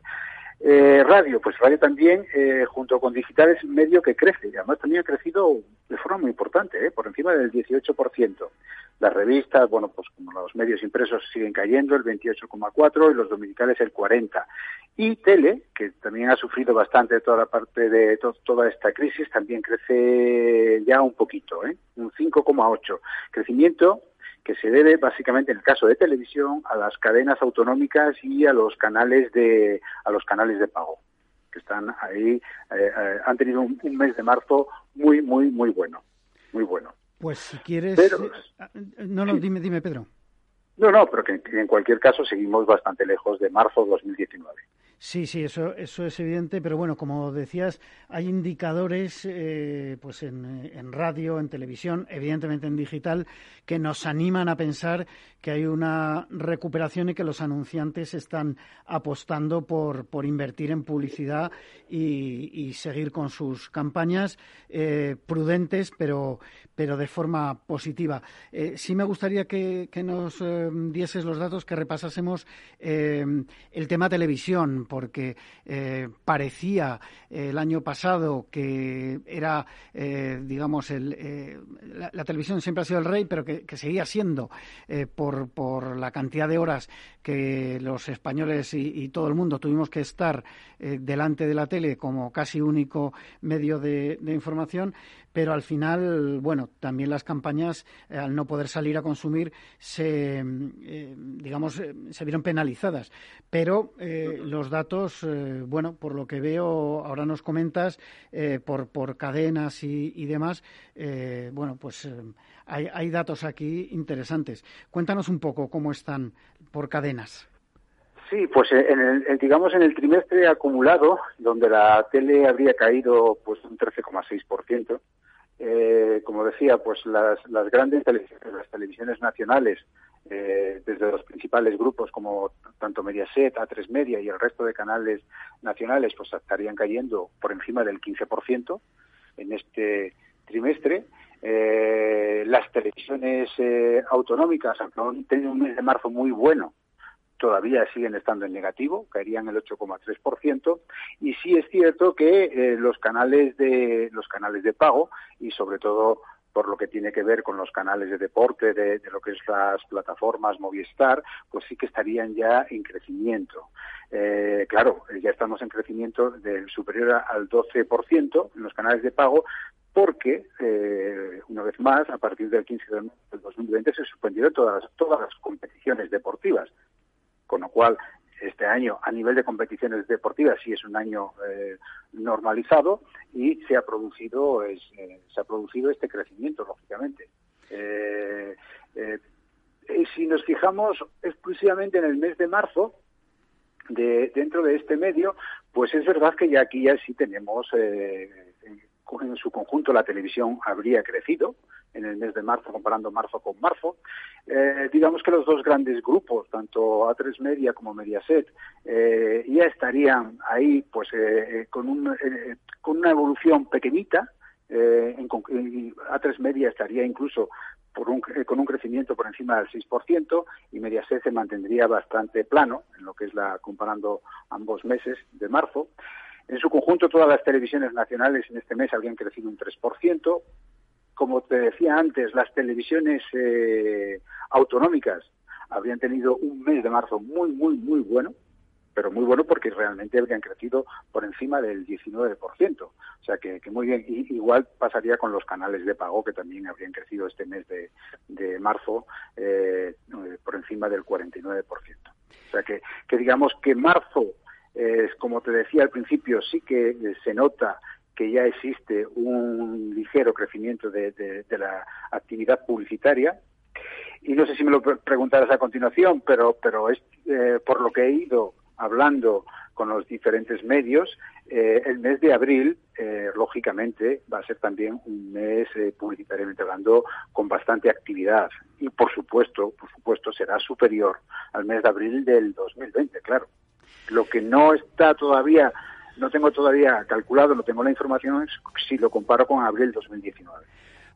Eh, radio, pues radio también, eh, junto con digital, es medio que crece, y además también ha crecido de forma muy importante, eh, por encima del 18%. Las revistas, bueno, pues como los medios impresos siguen cayendo, el 28,4% y los dominicales el 40%. Y tele, que también ha sufrido bastante toda la parte de toda esta crisis, también crece ya un poquito, ¿eh? un 5,8%. Crecimiento que se debe básicamente en el caso de televisión a las cadenas autonómicas y a los canales de a los canales de pago que están ahí eh, eh, han tenido un, mes de marzo muy muy muy bueno muy bueno
pues si quieres eh, no no dime dime Pedro.
No no pero que, que en cualquier caso seguimos bastante lejos de marzo 2019
Sí, sí, eso, eso es evidente, pero bueno, como decías, hay indicadores eh, pues en, en, radio, en televisión, evidentemente en digital, que nos animan a pensar que hay una recuperación y que los anunciantes están apostando por, por invertir en publicidad y, seguir con sus campañas eh, prudentes, pero, pero de forma positiva. Eh, sí me gustaría que, que nos dieses los datos, que repasásemos el tema televisión porque eh, parecía eh, el año pasado que era, eh, digamos, el, la, televisión siempre ha sido el rey, pero que, seguía siendo por, por la cantidad de horas que los españoles y, todo el mundo tuvimos que estar delante de la tele como casi único medio de información pero al final, bueno, también las campañas, eh, al no poder salir a consumir, se, eh, digamos, eh, se vieron penalizadas. Pero los datos, bueno, por lo que veo, ahora nos comentas, por, por cadenas y, y demás, bueno, pues hay, hay datos aquí interesantes. Cuéntanos un poco cómo están por cadenas.
Sí, pues en el, digamos en el trimestre acumulado, donde la tele habría caído pues un 13,6%, eh, como decía, pues las, las grandes televisiones, las televisiones nacionales, eh, desde los principales grupos como tanto Mediaset, A3 Media y el resto de canales nacionales, pues estarían cayendo por encima del 15% en este trimestre. Eh, las televisiones eh, autonómicas, han tenido un mes de marzo muy bueno, todavía siguen estando en negativo, caerían el 8,3%, y sí es cierto que eh, los canales de los canales de pago y sobre todo por lo que tiene que ver con los canales de deporte de, lo que es las plataformas Movistar, pues sí que estarían ya en crecimiento. Eh, claro, ya estamos en crecimiento del superior al 12% en los canales de pago, porque, eh, una vez más, a partir del 15 de del 2020 se suspendieron todas, todas las competiciones deportivas, con lo cual este año a nivel de competiciones deportivas sí es un año eh, normalizado y se ha producido es, eh, se ha producido este crecimiento lógicamente. Eh, y si nos fijamos exclusivamente en el mes de marzo de, dentro de este medio pues es verdad que ya aquí ya sí tenemos en su conjunto la televisión habría crecido en el mes de marzo, comparando marzo con marzo. Eh, digamos que los dos grandes grupos, tanto A3 Media como Mediaset, eh, ya estarían ahí pues eh, con, un, con una evolución pequeñita. En, A3 Media estaría incluso por un, con un crecimiento por encima del 6% y Mediaset se mantendría bastante plano en lo que es la comparando ambos meses de marzo. En su conjunto, todas las televisiones nacionales en este mes habrían crecido un 3%. Como te decía antes, las televisiones eh, autonómicas habrían tenido un mes de marzo muy, muy, muy bueno, pero muy bueno porque realmente habrían crecido por encima del 19%. O sea que, muy bien. igual pasaría con los canales de pago que también habrían crecido este mes de, marzo eh, por encima del 49%. O sea que, que digamos que marzo como te decía al principio, sí que eh, se nota que ya existe un ligero crecimiento de, la actividad publicitaria. Y no sé si me lo preguntarás a continuación, pero, pero es eh, por lo que he ido hablando con los diferentes medios, eh, el mes de abril, lógicamente, va a ser también un mes publicitariamente hablando con bastante actividad. Y por supuesto, por supuesto, será superior al mes de abril del 2020, claro. Lo que no está todavía, no tengo todavía calculado, no tengo la información, es si lo comparo con abril 2019.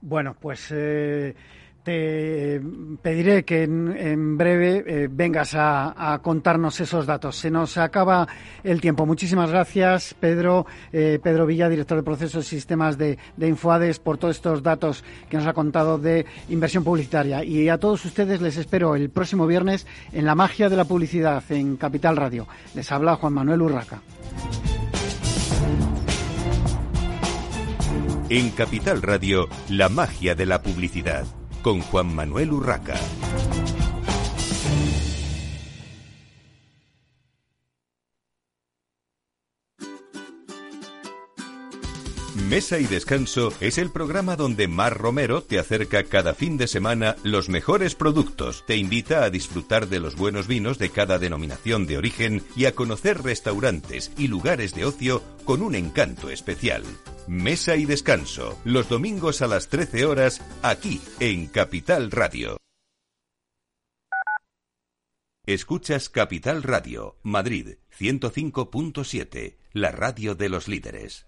Bueno, pues eh, te pediré que en, breve eh, vengas a, contarnos esos datos. Se nos acaba el tiempo. Muchísimas gracias, Pedro, eh, Pedro Villa, director de procesos y sistemas de, de, Infoades, por todos estos datos que nos ha contado de inversión publicitaria. Y a todos ustedes les espero el próximo viernes en La Magia de la Publicidad en Capital Radio. Les habla Juan Manuel Urraca.
En Capital Radio, La Magia de la Publicidad con Juan Manuel Urraca. Mesa y Descanso es el programa donde Mar Romero te acerca cada fin de semana los mejores productos, te invita a disfrutar de los buenos vinos de cada denominación de origen y a conocer restaurantes y lugares de ocio con un encanto especial. Mesa y Descanso, los domingos a las 13 horas, aquí en Capital Radio. Escuchas Capital Radio, Madrid 105.7, la radio de los líderes.